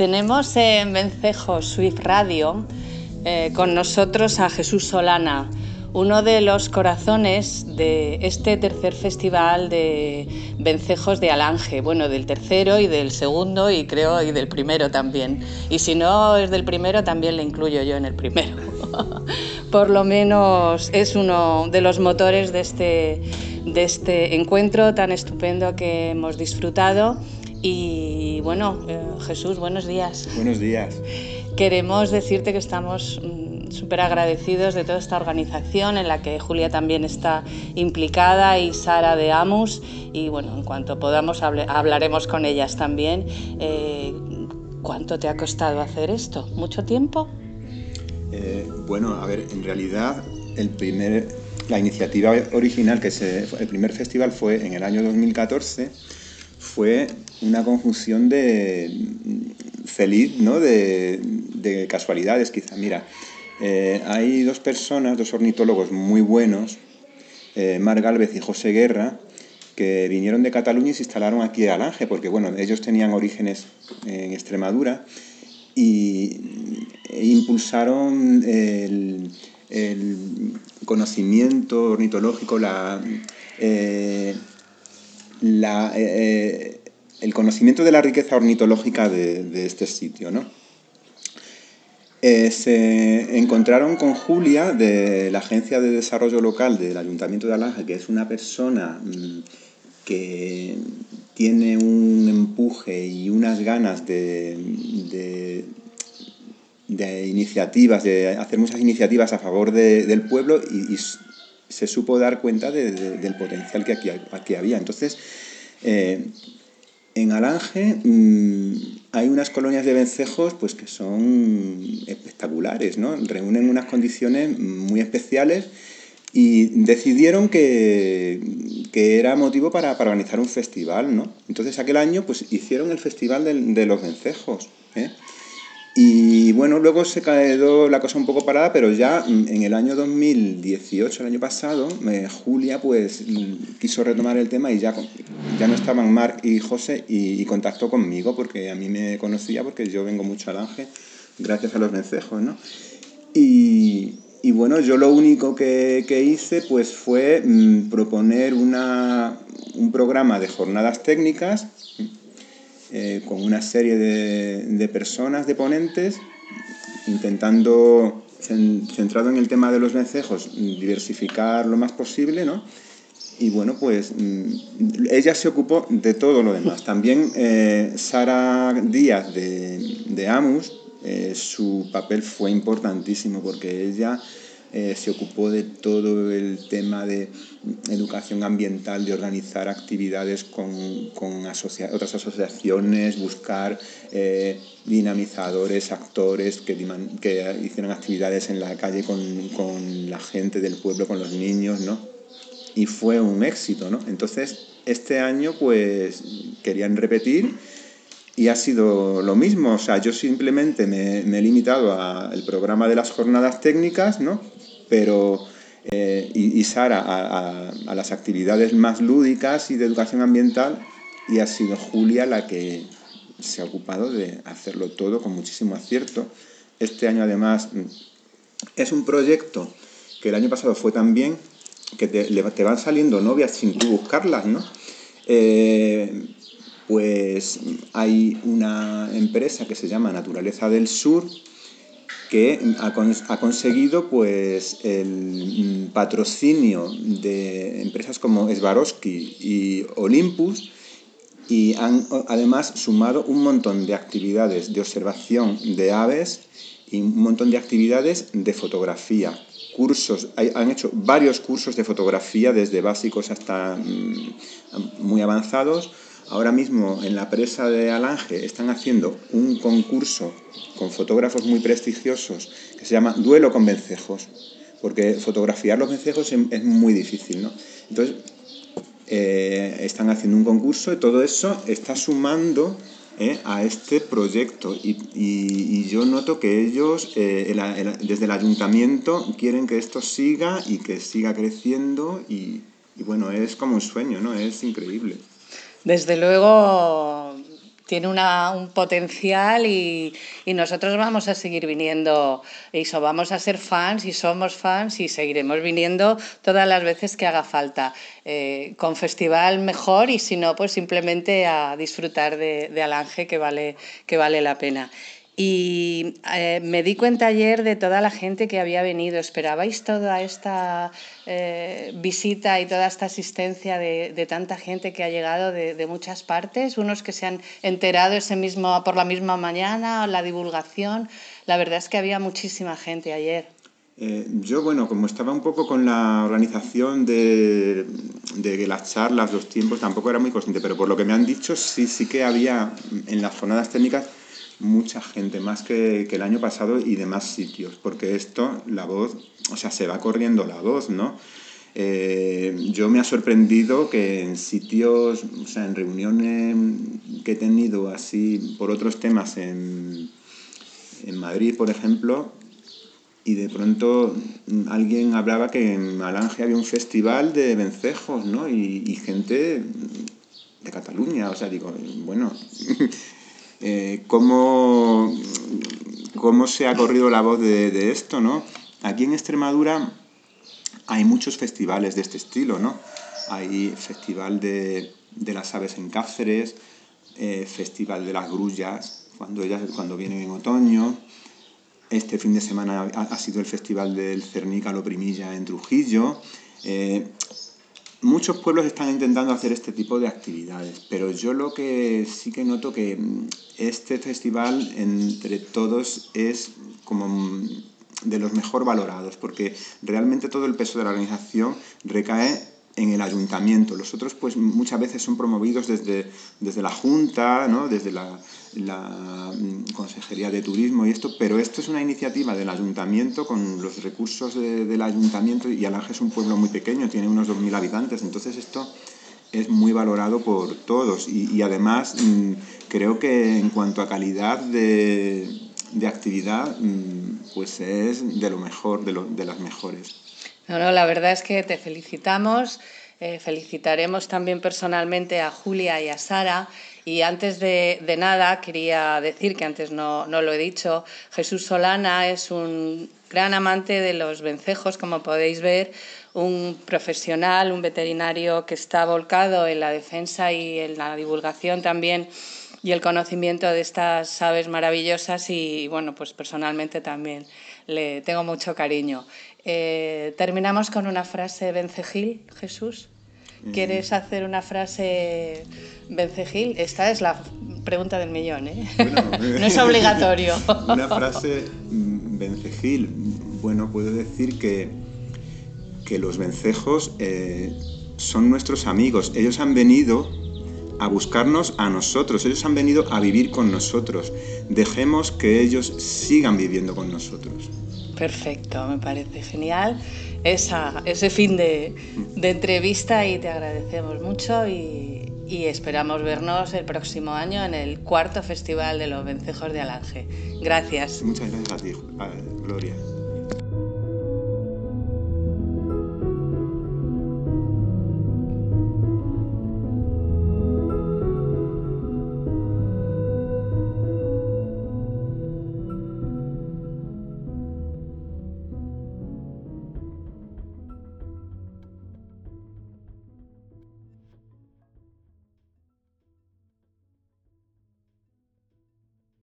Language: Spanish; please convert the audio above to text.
Tenemos en Vencejo Swift Radio eh, con nosotros a Jesús Solana, uno de los corazones de este tercer festival de vencejos de Alange, bueno, del tercero y del segundo y creo y del primero también. Y si no es del primero, también le incluyo yo en el primero. Por lo menos es uno de los motores de este, de este encuentro tan estupendo que hemos disfrutado y bueno, eh, Jesús, buenos días. Buenos días. Queremos decirte que estamos mm, súper agradecidos de toda esta organización en la que Julia también está implicada y Sara de Amus. Y bueno, en cuanto podamos hablaremos con ellas también. Eh, ¿Cuánto te ha costado hacer esto? ¿Mucho tiempo? Eh, bueno, a ver, en realidad el primer, la iniciativa original, que se, el primer festival fue en el año 2014 fue una conjunción de feliz, ¿no? De, casualidades, quizá. Mira, eh, hay dos personas, dos ornitólogos muy buenos, eh, Mar Galvez y José Guerra, que vinieron de Cataluña y se instalaron aquí a Alange, porque bueno, ellos tenían orígenes en Extremadura y e impulsaron el, conocimiento ornitológico, la, eh, la, eh, eh, el conocimiento de la riqueza ornitológica de, este sitio. ¿no? Eh, se encontraron con Julia de la Agencia de Desarrollo Local del Ayuntamiento de Alange, que es una persona mm, que tiene un empuje y unas ganas de, de, iniciativas, de hacer muchas iniciativas a favor del pueblo y se supo dar cuenta del potencial que aquí, aquí había. Entonces, eh, en Alange mm, hay unas colonias de vencejos pues, que son espectaculares, ¿no? reúnen unas condiciones muy especiales y decidieron que, era motivo para, organizar un festival. ¿no? Entonces aquel año pues, hicieron el Festival de, de los Vencejos. ¿eh? Y bueno, luego se quedó la cosa un poco parada, pero ya en el año 2018, el año pasado, eh, Julia pues quiso retomar el tema y ya, ya no estaban Marc y José y, contactó conmigo porque a mí me conocía porque yo vengo mucho al Ángel gracias a los vencejos, ¿no? Y, y bueno, yo lo único que, que hice pues fue mm, proponer una, un programa de jornadas técnicas eh, con una serie de, personas, de ponentes, intentando, centrado en el tema de los vencejos, diversificar lo más posible, ¿no? Y bueno, pues mm, ella se ocupó de todo lo demás. También eh, Sara Díaz de, de Amus, eh, su papel fue importantísimo porque ella eh, se ocupó de todo el tema de educación ambiental, de organizar actividades con, con otras asociaciones, buscar eh, dinamizadores, actores que, que, hicieran actividades en la calle con, con, la gente del pueblo, con los niños, ¿no? Y fue un éxito, ¿no? Entonces, este año, pues, querían repetir y ha sido lo mismo. O sea, yo simplemente me, me he limitado al programa de las jornadas técnicas, ¿no? pero eh, y, Sara a, las actividades más lúdicas y de educación ambiental y ha sido Julia la que se ha ocupado de hacerlo todo con muchísimo acierto. Este año además es un proyecto que el año pasado fue también que te, van saliendo novias sin tú buscarlas, ¿no? Eh, pues hay una empresa que se llama Naturaleza del Sur, que ha, conseguido pues, el patrocinio de empresas como Swarovski y Olympus y han además sumado un montón de actividades de observación de aves y un montón de actividades de fotografía. Cursos, han hecho varios cursos de fotografía desde básicos hasta mm, muy avanzados Ahora mismo en la presa de Alange están haciendo un concurso con fotógrafos muy prestigiosos que se llama Duelo con vencejos, porque fotografiar los vencejos es muy difícil, ¿no? Entonces, eh, están haciendo un concurso y todo eso está sumando eh, a este proyecto y, yo noto que ellos eh, desde el ayuntamiento quieren que esto siga y que siga creciendo y, y bueno, es como un sueño, ¿no? Es increíble. Desde luego tiene una, un potencial y, y, nosotros vamos a seguir viniendo y so, vamos a ser fans y somos fans y seguiremos viniendo todas las veces que haga falta. Eh, con festival mejor y si no, pues simplemente a disfrutar de, de Alange que vale, que vale la pena. Y eh, me di cuenta ayer de toda la gente que había venido. ¿Esperabais toda esta eh, visita y toda esta asistencia de, de, tanta gente que ha llegado de, de, muchas partes? Unos que se han enterado ese mismo, por la misma mañana, la divulgación. La verdad es que había muchísima gente ayer. Eh, yo, bueno, como estaba un poco con la organización de, de, las charlas, los tiempos, tampoco era muy consciente, pero por lo que me han dicho, sí, sí que había en las jornadas técnicas mucha gente, más que, que, el año pasado y de más sitios, porque esto, la voz, o sea, se va corriendo la voz, ¿no? Eh, yo me ha sorprendido que en sitios, o sea, en reuniones que he tenido así por otros temas en, en Madrid, por ejemplo, y de pronto alguien hablaba que en Alange había un festival de vencejos, ¿no? Y gente de Cataluña, o sea, digo, bueno, eh, cómo, cómo, se ha corrido la voz de, esto, ¿no? Aquí en Extremadura hay muchos festivales de este estilo, ¿no? Hay festival de, de las aves en Cáceres, eh, festival de las grullas, cuando, ellas, cuando vienen en otoño. Este fin de semana ha, ha sido el festival del Cernícalo Primilla en Trujillo. Eh, muchos pueblos están intentando hacer este tipo de actividades, pero yo lo que sí que noto que este festival entre todos es como de los mejor valorados, porque realmente todo el peso de la organización recae en el ayuntamiento. Los otros, pues muchas veces son promovidos desde, desde la Junta, ¿no? desde la, la Consejería de Turismo y esto, pero esto es una iniciativa del ayuntamiento con los recursos de, del ayuntamiento y Alange es un pueblo muy pequeño, tiene unos 2.000 habitantes, entonces esto es muy valorado por todos y, además creo que en cuanto a calidad de, de actividad, pues es de lo mejor, de, lo, de las mejores. No, no, la verdad es que te felicitamos. Eh, felicitaremos también personalmente a Julia y a Sara. Y antes de, de nada, quería decir que antes no, no, lo he dicho, Jesús Solana es un gran amante de los vencejos, como podéis ver, un profesional, un veterinario que está volcado en la defensa y en la divulgación también y el conocimiento de estas aves maravillosas y bueno, pues personalmente también le tengo mucho cariño. Eh, terminamos con una frase vencejil, Jesús. ¿Quieres hacer una frase vencejil? Esta es la pregunta del millón, ¿eh? Bueno, no es obligatorio. Una frase vencejil. Bueno, puedo decir que, que los vencejos eh, son nuestros amigos. Ellos han venido a buscarnos a nosotros, ellos han venido a vivir con nosotros. Dejemos que ellos sigan viviendo con nosotros. Perfecto, me parece genial esa, ese fin de, de, entrevista y te agradecemos mucho y, y, esperamos vernos el próximo año en el cuarto Festival de los Vencejos de Alange. Gracias. Muchas gracias a ti, Gloria.